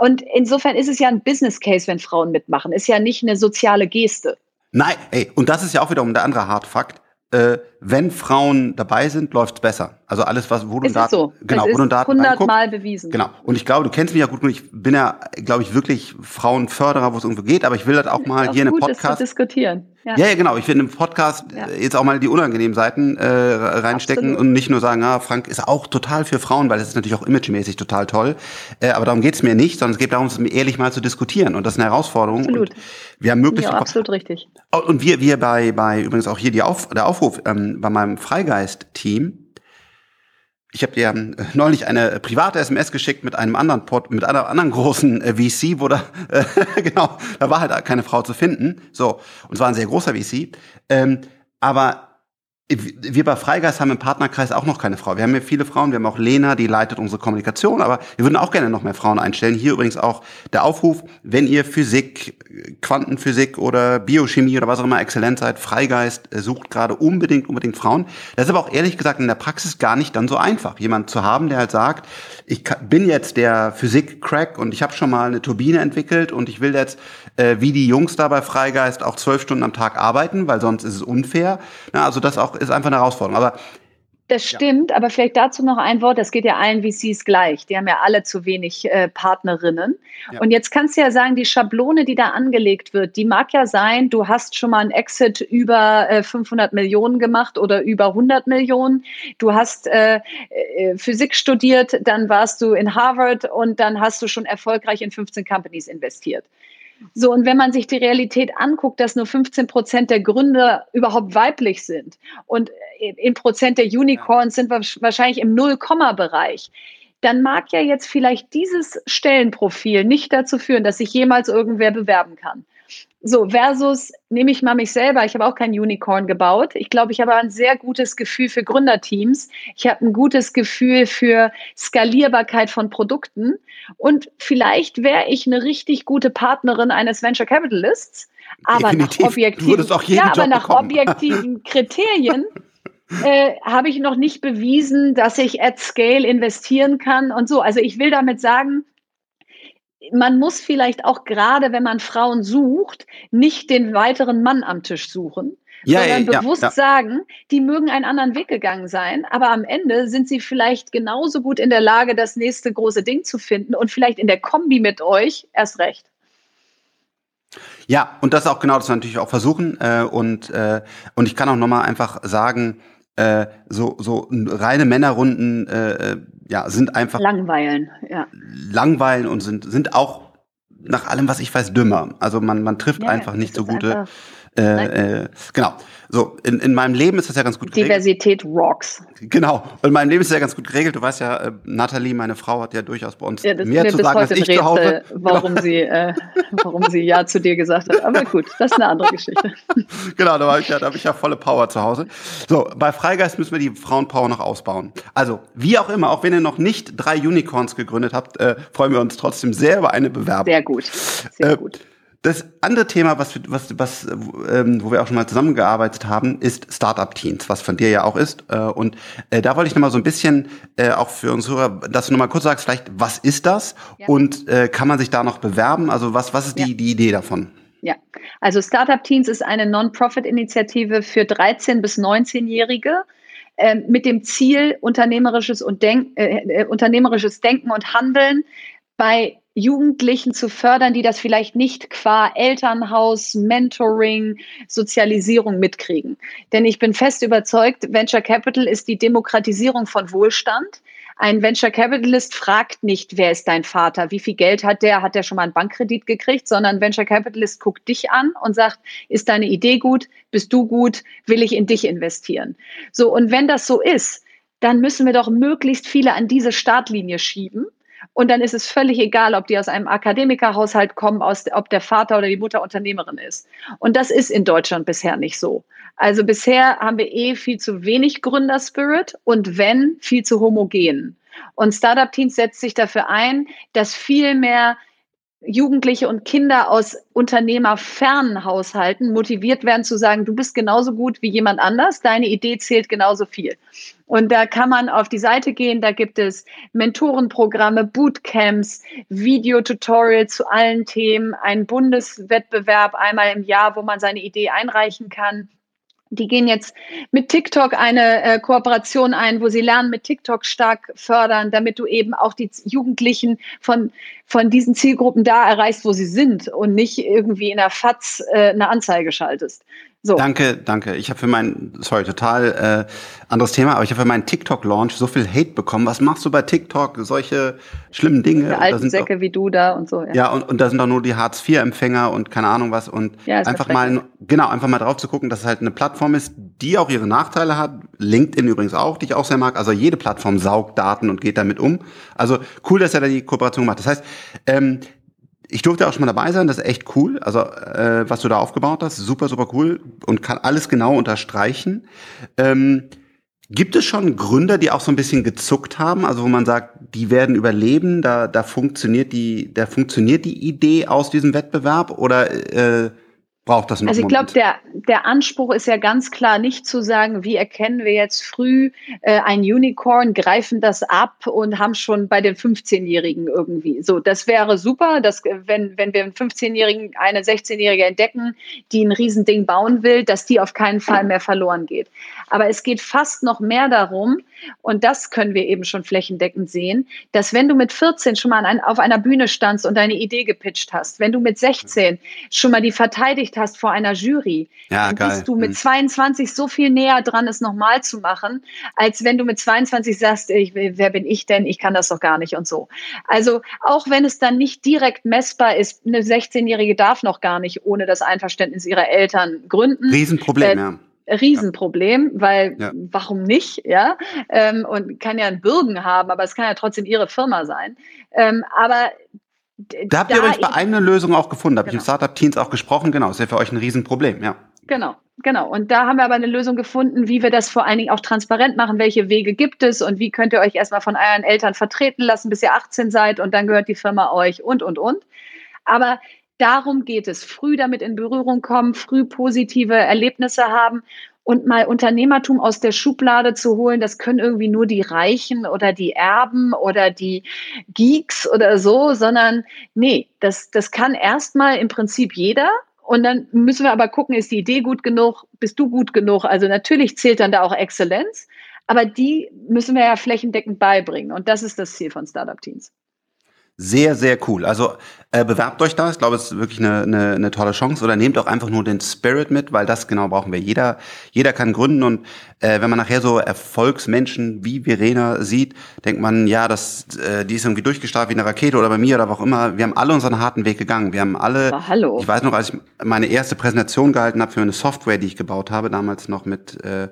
Und insofern ist es ja ein Business Case, wenn Frauen mitmachen. Ist ja nicht eine soziale Geste. Nein, ey, und das ist ja auch wiederum der andere Hardfakt. Äh, wenn Frauen dabei sind, läuft's besser. Also alles, was wo du Daten, so. genau, es wo du Daten 100 Mal bewiesen. Genau. Und ich glaube, du kennst mich ja gut. Ich bin ja, glaube ich, wirklich Frauenförderer, wo es irgendwo geht. Aber ich will das auch mal auch hier in einem Podcast diskutieren. Ja. ja, ja, genau. Ich will in einem Podcast ja. jetzt auch mal die unangenehmen Seiten äh, reinstecken Absolut. und nicht nur sagen, ah, Frank ist auch total für Frauen, weil das ist natürlich auch imagemäßig total toll. Äh, aber darum geht's mir nicht, sondern es geht darum, es ehrlich mal zu diskutieren. Und das ist eine Herausforderung. Absolut. Und wir haben möglichst ja, absolut richtig. Und wir, wir bei, bei übrigens auch hier die Auf, der Aufruf ähm, bei meinem Freigeist-Team ich habe dir ähm, neulich eine private SMS geschickt mit einem anderen Pod, mit einer anderen großen äh, VC, wo da äh, genau, da war halt keine Frau zu finden. So, und es war ein sehr großer VC. Ähm, aber wir bei Freigeist haben im Partnerkreis auch noch keine Frau. Wir haben ja viele Frauen, wir haben auch Lena, die leitet unsere Kommunikation, aber wir würden auch gerne noch mehr Frauen einstellen. Hier übrigens auch der Aufruf, wenn ihr Physik, Quantenphysik oder Biochemie oder was auch immer exzellent seid, Freigeist sucht gerade unbedingt, unbedingt Frauen. Das ist aber auch ehrlich gesagt in der Praxis gar nicht dann so einfach, jemand zu haben, der halt sagt, ich bin jetzt der Physik-Crack und ich habe schon mal eine Turbine entwickelt und ich will jetzt, äh, wie die Jungs da bei Freigeist, auch zwölf Stunden am Tag arbeiten, weil sonst ist es unfair. Ja, also das auch ist einfach eine Herausforderung. Aber das stimmt, ja. aber vielleicht dazu noch ein Wort. Das geht ja allen VCs gleich. Die haben ja alle zu wenig äh, Partnerinnen. Ja. Und jetzt kannst du ja sagen, die Schablone, die da angelegt wird, die mag ja sein, du hast schon mal einen Exit über äh, 500 Millionen gemacht oder über 100 Millionen. Du hast äh, äh, Physik studiert, dann warst du in Harvard und dann hast du schon erfolgreich in 15 Companies investiert. So, und wenn man sich die Realität anguckt, dass nur 15 Prozent der Gründer überhaupt weiblich sind und in Prozent der Unicorns sind wir wahrscheinlich im Null-Komma-Bereich, dann mag ja jetzt vielleicht dieses Stellenprofil nicht dazu führen, dass sich jemals irgendwer bewerben kann. So, versus nehme ich mal mich selber. Ich habe auch kein Unicorn gebaut. Ich glaube, ich habe ein sehr gutes Gefühl für Gründerteams. Ich habe ein gutes Gefühl für Skalierbarkeit von Produkten. Und vielleicht wäre ich eine richtig gute Partnerin eines Venture Capitalists. Aber Definitiv. nach objektiven, ja, aber nach objektiven Kriterien äh, habe ich noch nicht bewiesen, dass ich at scale investieren kann und so. Also ich will damit sagen, man muss vielleicht auch gerade, wenn man Frauen sucht, nicht den weiteren Mann am Tisch suchen, ja, sondern ja, bewusst ja, sagen, die mögen einen anderen Weg gegangen sein, aber am Ende sind sie vielleicht genauso gut in der Lage, das nächste große Ding zu finden und vielleicht in der Kombi mit euch erst recht. Ja, und das ist auch genau das wir natürlich auch versuchen. Äh, und, äh, und ich kann auch nochmal einfach sagen, äh, so, so reine Männerrunden äh, äh, ja, sind einfach langweilen, ja. Langweilen und sind, sind auch nach allem, was ich weiß, dümmer. Also man, man trifft ja, einfach nicht so gute äh, äh, genau. So, in, in meinem Leben ist das ja ganz gut geregelt. Diversität rocks. Genau. Und in meinem Leben ist das ja ganz gut geregelt. Du weißt ja, äh, Nathalie, meine Frau, hat ja durchaus bei uns ja, mehr zu sagen als ich Rätsel, zu Hause. Warum, genau. sie, äh, warum sie Ja zu dir gesagt hat. Aber gut, das ist eine andere Geschichte. genau, da habe ich, ja, da hab ich ja volle Power zu Hause. So, bei Freigeist müssen wir die Frauenpower noch ausbauen. Also, wie auch immer, auch wenn ihr noch nicht drei Unicorns gegründet habt, äh, freuen wir uns trotzdem sehr über eine Bewerbung. Sehr gut. Sehr äh, gut. Das andere Thema, was, was, was, ähm, wo wir auch schon mal zusammengearbeitet haben, ist Startup-Teams, was von dir ja auch ist. Äh, und äh, da wollte ich nochmal so ein bisschen, äh, auch für uns Hörer, dass du nochmal kurz sagst, vielleicht, was ist das? Ja. Und äh, kann man sich da noch bewerben? Also was, was ist die, ja. die Idee davon? Ja, also Startup Teams ist eine Non-Profit-Initiative für 13- bis 19-Jährige äh, mit dem Ziel, unternehmerisches, und Denk äh, unternehmerisches Denken und Handeln bei Jugendlichen zu fördern, die das vielleicht nicht qua Elternhaus, Mentoring, Sozialisierung mitkriegen. Denn ich bin fest überzeugt, Venture Capital ist die Demokratisierung von Wohlstand. Ein Venture Capitalist fragt nicht, wer ist dein Vater, wie viel Geld hat der, hat der schon mal einen Bankkredit gekriegt, sondern Venture Capitalist guckt dich an und sagt, ist deine Idee gut, bist du gut, will ich in dich investieren. So, und wenn das so ist, dann müssen wir doch möglichst viele an diese Startlinie schieben und dann ist es völlig egal, ob die aus einem Akademikerhaushalt kommen, aus, ob der Vater oder die Mutter Unternehmerin ist. Und das ist in Deutschland bisher nicht so. Also bisher haben wir eh viel zu wenig Gründerspirit und wenn, viel zu homogen. Und Startup Teams setzt sich dafür ein, dass viel mehr Jugendliche und Kinder aus unternehmerfernen Haushalten motiviert werden zu sagen, du bist genauso gut wie jemand anders, deine Idee zählt genauso viel. Und da kann man auf die Seite gehen, da gibt es Mentorenprogramme, Bootcamps, Videotutorials zu allen Themen, einen Bundeswettbewerb einmal im Jahr, wo man seine Idee einreichen kann. Die gehen jetzt mit TikTok eine äh, Kooperation ein, wo sie lernen, mit TikTok stark fördern, damit du eben auch die Jugendlichen von, von diesen Zielgruppen da erreichst, wo sie sind und nicht irgendwie in der FATS äh, eine Anzeige schaltest. So. Danke, danke. Ich habe für mein, sorry, total äh, anderes Thema, aber ich habe für meinen TikTok-Launch so viel Hate bekommen. Was machst du bei TikTok? Solche schlimmen Dinge. Für alten Säcke doch, wie du da und so. Ja, ja und, und da sind doch nur die Hartz-IV-Empfänger und keine Ahnung was. Und ja, einfach mal, genau, einfach mal drauf zu gucken, dass es halt eine Plattform ist, die auch ihre Nachteile hat. LinkedIn übrigens auch, die ich auch sehr mag. Also jede Plattform saugt Daten und geht damit um. Also cool, dass er da die Kooperation macht. Das heißt, ähm, ich durfte auch schon mal dabei sein, das ist echt cool. Also, äh, was du da aufgebaut hast, super, super cool und kann alles genau unterstreichen. Ähm, gibt es schon Gründer, die auch so ein bisschen gezuckt haben, also wo man sagt, die werden überleben, da, da funktioniert die, da funktioniert die Idee aus diesem Wettbewerb oder äh, braucht das noch Also ich glaube, der, der Anspruch ist ja ganz klar nicht zu sagen, wie erkennen wir jetzt früh äh, ein Unicorn, greifen das ab und haben schon bei den 15-Jährigen irgendwie. So, das wäre super, dass, wenn, wenn wir einen 15-Jährigen, eine 16-Jährige entdecken, die ein Riesending bauen will, dass die auf keinen Fall mehr verloren geht. Aber es geht fast noch mehr darum, und das können wir eben schon flächendeckend sehen, dass wenn du mit 14 schon mal ein, auf einer Bühne standst und deine Idee gepitcht hast, wenn du mit 16 schon mal die verteidigt hast vor einer Jury, ja, dann geil. bist du mit 22 mhm. so viel näher dran, es nochmal zu machen, als wenn du mit 22 sagst, ich, wer bin ich denn? Ich kann das doch gar nicht und so. Also auch wenn es dann nicht direkt messbar ist, eine 16-Jährige darf noch gar nicht ohne das Einverständnis ihrer Eltern gründen. Riesenproblem, äh, ja Riesenproblem, weil ja. warum nicht, ja? Ähm, und kann ja einen Bürgen haben, aber es kann ja trotzdem ihre Firma sein. Ähm, aber da habt ihr übrigens bei einer Lösung auch gefunden, da habe genau. ich im Startup-Teams auch gesprochen, genau, ist ja für euch ein Riesenproblem, ja. Genau, genau. Und da haben wir aber eine Lösung gefunden, wie wir das vor allen Dingen auch transparent machen, welche Wege gibt es und wie könnt ihr euch erstmal von euren Eltern vertreten lassen, bis ihr 18 seid und dann gehört die Firma euch und, und, und. Aber Darum geht es. Früh damit in Berührung kommen, früh positive Erlebnisse haben und mal Unternehmertum aus der Schublade zu holen, das können irgendwie nur die Reichen oder die Erben oder die Geeks oder so, sondern nee, das, das kann erstmal im Prinzip jeder. Und dann müssen wir aber gucken, ist die Idee gut genug? Bist du gut genug? Also natürlich zählt dann da auch Exzellenz, aber die müssen wir ja flächendeckend beibringen. Und das ist das Ziel von Startup Teams. Sehr, sehr cool. Also äh, bewerbt euch da. Ich glaube, es ist wirklich eine, eine, eine tolle Chance. Oder nehmt auch einfach nur den Spirit mit, weil das genau brauchen wir. Jeder, jeder kann gründen. Und äh, wenn man nachher so Erfolgsmenschen wie Verena sieht, denkt man, ja, das, äh, die ist irgendwie durchgestartet wie eine Rakete oder bei mir oder wo auch immer. Wir haben alle unseren harten Weg gegangen. Wir haben alle. Aber hallo. Ich weiß noch, als ich meine erste Präsentation gehalten habe für eine Software, die ich gebaut habe, damals noch mit äh,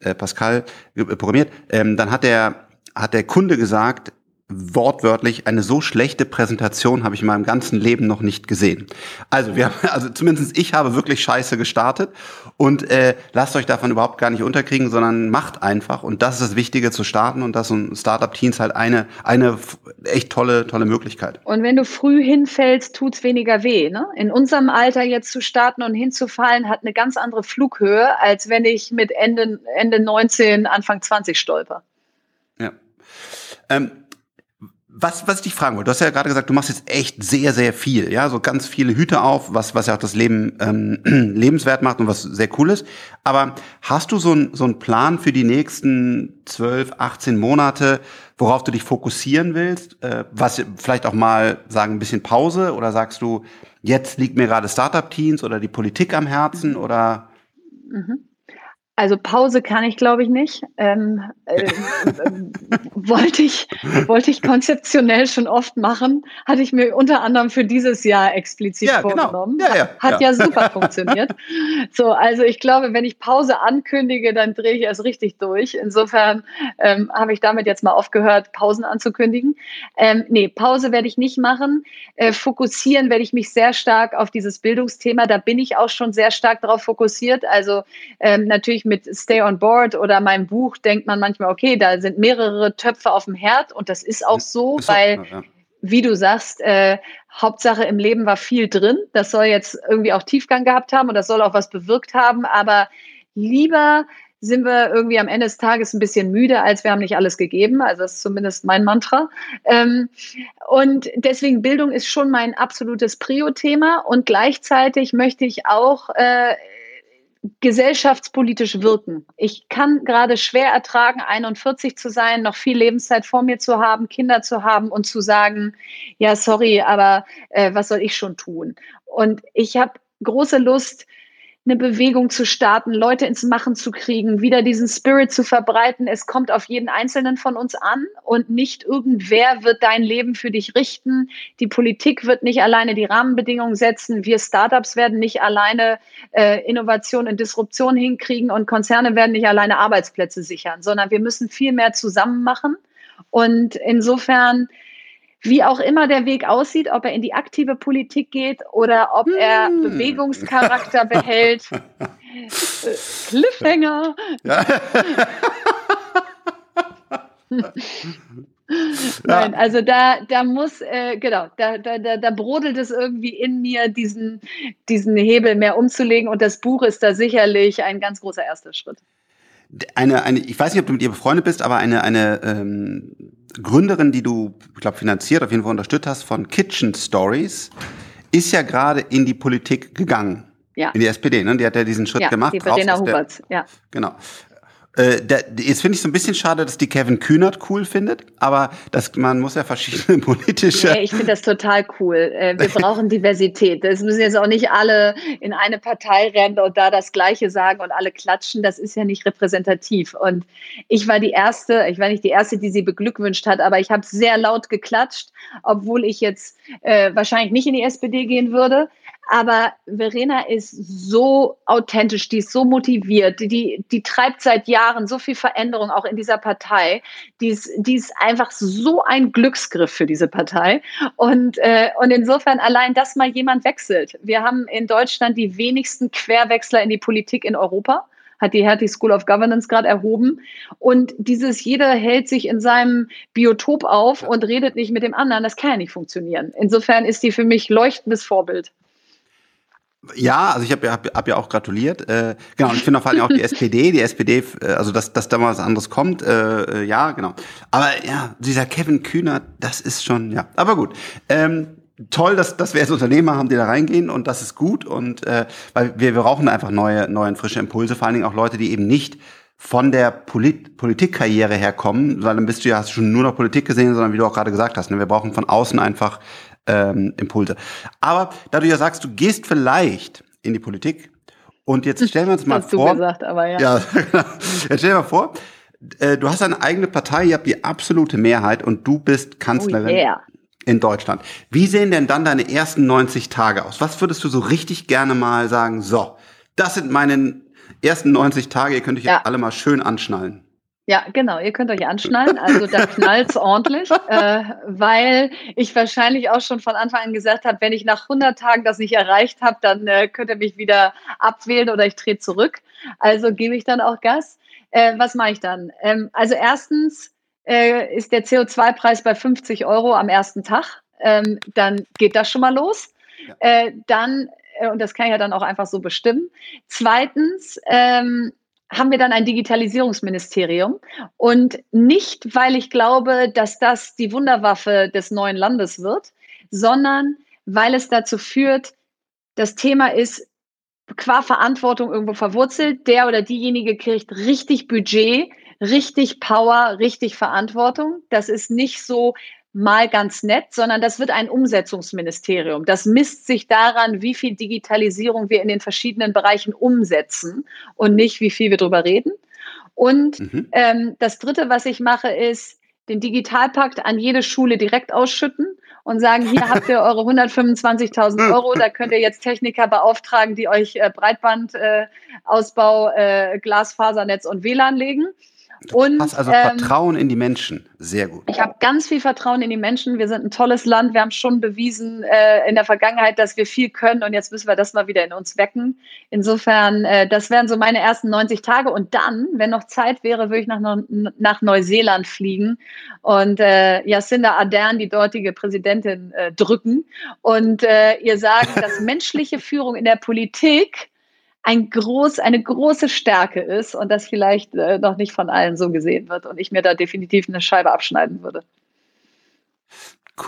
äh, Pascal programmiert, ähm, dann hat der hat der Kunde gesagt, wortwörtlich eine so schlechte Präsentation habe ich in meinem ganzen Leben noch nicht gesehen. Also wir haben, also zumindest ich habe wirklich Scheiße gestartet und äh, lasst euch davon überhaupt gar nicht unterkriegen, sondern macht einfach und das ist das Wichtige zu starten und das ist Startup Teams halt eine eine echt tolle tolle Möglichkeit. Und wenn du früh hinfällst, tut's weniger weh. Ne? In unserem Alter jetzt zu starten und hinzufallen hat eine ganz andere Flughöhe, als wenn ich mit Ende Ende 19 Anfang 20 stolper. Ja. Ähm, was, was ich dich fragen wollte, du hast ja gerade gesagt, du machst jetzt echt sehr, sehr viel, ja, so ganz viele Hüte auf, was, was ja auch das Leben ähm, lebenswert macht und was sehr cool ist. Aber hast du so, ein, so einen Plan für die nächsten 12, 18 Monate, worauf du dich fokussieren willst? Äh, was vielleicht auch mal sagen, ein bisschen Pause oder sagst du, jetzt liegt mir gerade Startup-Teams oder die Politik am Herzen oder? Mhm. Also Pause kann ich, glaube ich, nicht. Ähm, äh, wollte ich wollte ich konzeptionell schon oft machen, hatte ich mir unter anderem für dieses Jahr explizit ja, genau. vorgenommen. Genau. Ja, ja, Hat ja. ja super funktioniert. So, also ich glaube, wenn ich Pause ankündige, dann drehe ich erst richtig durch. Insofern ähm, habe ich damit jetzt mal aufgehört, Pausen anzukündigen. Ähm, nee, Pause werde ich nicht machen. Äh, fokussieren werde ich mich sehr stark auf dieses Bildungsthema. Da bin ich auch schon sehr stark darauf fokussiert. Also ähm, natürlich natürlich mit Stay on Board oder meinem Buch denkt man manchmal, okay, da sind mehrere Töpfe auf dem Herd und das ist auch so, ist weil, auch, ja. wie du sagst, äh, Hauptsache im Leben war viel drin. Das soll jetzt irgendwie auch Tiefgang gehabt haben und das soll auch was bewirkt haben, aber lieber sind wir irgendwie am Ende des Tages ein bisschen müde, als wir haben nicht alles gegeben. Also das ist zumindest mein Mantra. Ähm, und deswegen Bildung ist schon mein absolutes Prio-Thema. Und gleichzeitig möchte ich auch äh, gesellschaftspolitisch wirken. Ich kann gerade schwer ertragen, 41 zu sein, noch viel Lebenszeit vor mir zu haben, Kinder zu haben und zu sagen, ja, sorry, aber äh, was soll ich schon tun? Und ich habe große Lust, eine Bewegung zu starten, Leute ins Machen zu kriegen, wieder diesen Spirit zu verbreiten. Es kommt auf jeden Einzelnen von uns an und nicht irgendwer wird dein Leben für dich richten. Die Politik wird nicht alleine die Rahmenbedingungen setzen. Wir Startups werden nicht alleine äh, Innovation und Disruption hinkriegen und Konzerne werden nicht alleine Arbeitsplätze sichern, sondern wir müssen viel mehr zusammen machen. Und insofern wie auch immer der Weg aussieht, ob er in die aktive Politik geht oder ob er hm. Bewegungscharakter behält. Cliffhanger. Ja. Nein, also da, da muss, äh, genau, da, da, da, brodelt es irgendwie in mir, diesen, diesen Hebel mehr umzulegen und das Buch ist da sicherlich ein ganz großer erster Schritt. Eine, eine, ich weiß nicht, ob du mit ihr befreundet bist, aber eine, eine ähm, Gründerin, die du, ich glaube, finanziert, auf jeden Fall unterstützt hast, von Kitchen Stories, ist ja gerade in die Politik gegangen. Ja. In die SPD, ne? Die hat ja diesen Schritt ja, gemacht. Die Verena Huberts, ja. Genau. Äh, da, jetzt finde ich so ein bisschen schade, dass die Kevin Kühnert cool findet, aber das, man muss ja verschiedene politische. Nee, ich finde das total cool. Äh, wir brauchen Diversität. Es müssen jetzt auch nicht alle in eine Partei rennen und da das Gleiche sagen und alle klatschen. Das ist ja nicht repräsentativ. Und ich war die Erste, ich war nicht die Erste, die sie beglückwünscht hat, aber ich habe sehr laut geklatscht, obwohl ich jetzt äh, wahrscheinlich nicht in die SPD gehen würde. Aber Verena ist so authentisch, die ist so motiviert, die, die treibt seit Jahren so viel Veränderung auch in dieser Partei. Die ist, die ist einfach so ein Glücksgriff für diese Partei. Und, äh, und insofern allein, dass mal jemand wechselt. Wir haben in Deutschland die wenigsten Querwechsler in die Politik in Europa hat die Hertie School of Governance gerade erhoben. Und dieses, jeder hält sich in seinem Biotop auf und redet nicht mit dem anderen, das kann ja nicht funktionieren. Insofern ist die für mich leuchtendes Vorbild. Ja, also ich habe ja, hab, hab ja auch gratuliert. Äh, genau, und ich finde vor allem auch die SPD, die SPD, äh, also dass, dass da mal was anderes kommt, äh, äh, ja, genau. Aber ja, dieser Kevin Kühner, das ist schon, ja. Aber gut. Ähm, toll, dass, dass wir jetzt Unternehmer haben, die da reingehen und das ist gut. Und äh, weil wir, wir brauchen einfach neue, neue frische Impulse, vor allen Dingen auch Leute, die eben nicht von der Polit Politikkarriere herkommen, weil dann bist du ja hast du schon nur noch Politik gesehen, sondern wie du auch gerade gesagt hast, ne, wir brauchen von außen einfach ähm, Impulse. Aber da du ja sagst, du gehst vielleicht in die Politik und jetzt stellen wir uns mal hast vor. Du gesagt, aber ja. ja jetzt stell dir mal vor, äh, du hast eine eigene Partei, ihr habt die absolute Mehrheit und du bist Kanzlerin. Oh yeah. In Deutschland. Wie sehen denn dann deine ersten 90 Tage aus? Was würdest du so richtig gerne mal sagen? So, das sind meine ersten 90 Tage, ihr könnt euch ja. alle mal schön anschnallen. Ja, genau. Ihr könnt euch anschnallen. Also da knallt's ordentlich, äh, weil ich wahrscheinlich auch schon von Anfang an gesagt habe, wenn ich nach 100 Tagen das nicht erreicht habe, dann äh, könnt ihr mich wieder abwählen oder ich trete zurück. Also gebe ich dann auch Gas. Äh, was mache ich dann? Ähm, also erstens äh, ist der CO2-Preis bei 50 Euro am ersten Tag. Ähm, dann geht das schon mal los. Ja. Äh, dann äh, und das kann ich ja dann auch einfach so bestimmen. Zweitens ähm, haben wir dann ein Digitalisierungsministerium. Und nicht, weil ich glaube, dass das die Wunderwaffe des neuen Landes wird, sondern weil es dazu führt, das Thema ist qua Verantwortung irgendwo verwurzelt. Der oder diejenige kriegt richtig Budget, richtig Power, richtig Verantwortung. Das ist nicht so, mal ganz nett, sondern das wird ein Umsetzungsministerium. Das misst sich daran, wie viel Digitalisierung wir in den verschiedenen Bereichen umsetzen und nicht, wie viel wir darüber reden. Und mhm. ähm, das Dritte, was ich mache, ist, den Digitalpakt an jede Schule direkt ausschütten und sagen, hier habt ihr eure 125.000 Euro, da könnt ihr jetzt Techniker beauftragen, die euch äh, Breitbandausbau, äh, äh, Glasfasernetz und WLAN legen. Und, hast also ähm, Vertrauen in die Menschen. Sehr gut. Ich habe ganz viel Vertrauen in die Menschen. Wir sind ein tolles Land. Wir haben schon bewiesen äh, in der Vergangenheit, dass wir viel können. Und jetzt müssen wir das mal wieder in uns wecken. Insofern, äh, das wären so meine ersten 90 Tage. Und dann, wenn noch Zeit wäre, würde ich nach, nach Neuseeland fliegen und äh, Jacinda Ardern, die dortige Präsidentin, äh, drücken und äh, ihr sagen, dass menschliche Führung in der Politik ein groß, eine große Stärke ist und das vielleicht äh, noch nicht von allen so gesehen wird und ich mir da definitiv eine Scheibe abschneiden würde.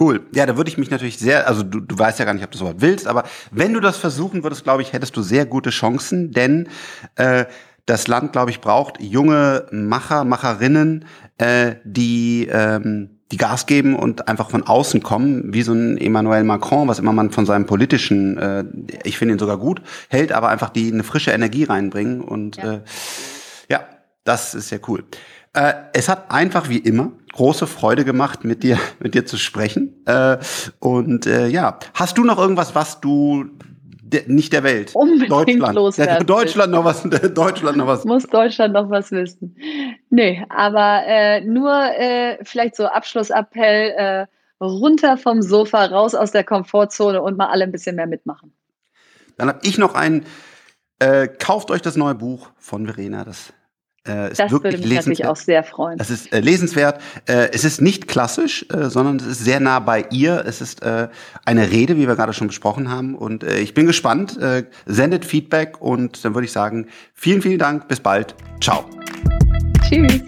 Cool. Ja, da würde ich mich natürlich sehr, also du, du weißt ja gar nicht, ob du sowas willst, aber wenn du das versuchen würdest, glaube ich, hättest du sehr gute Chancen, denn äh, das Land, glaube ich, braucht junge Macher, Macherinnen, äh, die ähm, die Gas geben und einfach von außen kommen, wie so ein Emmanuel Macron, was immer man von seinem politischen, äh, ich finde ihn sogar gut, hält, aber einfach die eine frische Energie reinbringen und ja, äh, ja das ist sehr cool. Äh, es hat einfach wie immer große Freude gemacht, mit dir mit dir zu sprechen. Äh, und äh, ja, hast du noch irgendwas, was du der, nicht der Welt. Unbedingt Deutschland. loswerden. Deutschland noch was, Deutschland noch was. Muss Deutschland noch was wissen. Nee, aber äh, nur äh, vielleicht so Abschlussappell, äh, runter vom Sofa, raus aus der Komfortzone und mal alle ein bisschen mehr mitmachen. Dann habe ich noch einen, äh, kauft euch das neue Buch von Verena, das äh, das würde mich natürlich auch sehr freuen. Es ist äh, lesenswert. Äh, es ist nicht klassisch, äh, sondern es ist sehr nah bei ihr. Es ist äh, eine Rede, wie wir gerade schon besprochen haben. Und äh, ich bin gespannt. Sendet Feedback und dann würde ich sagen, vielen, vielen Dank. Bis bald. Ciao. Tschüss.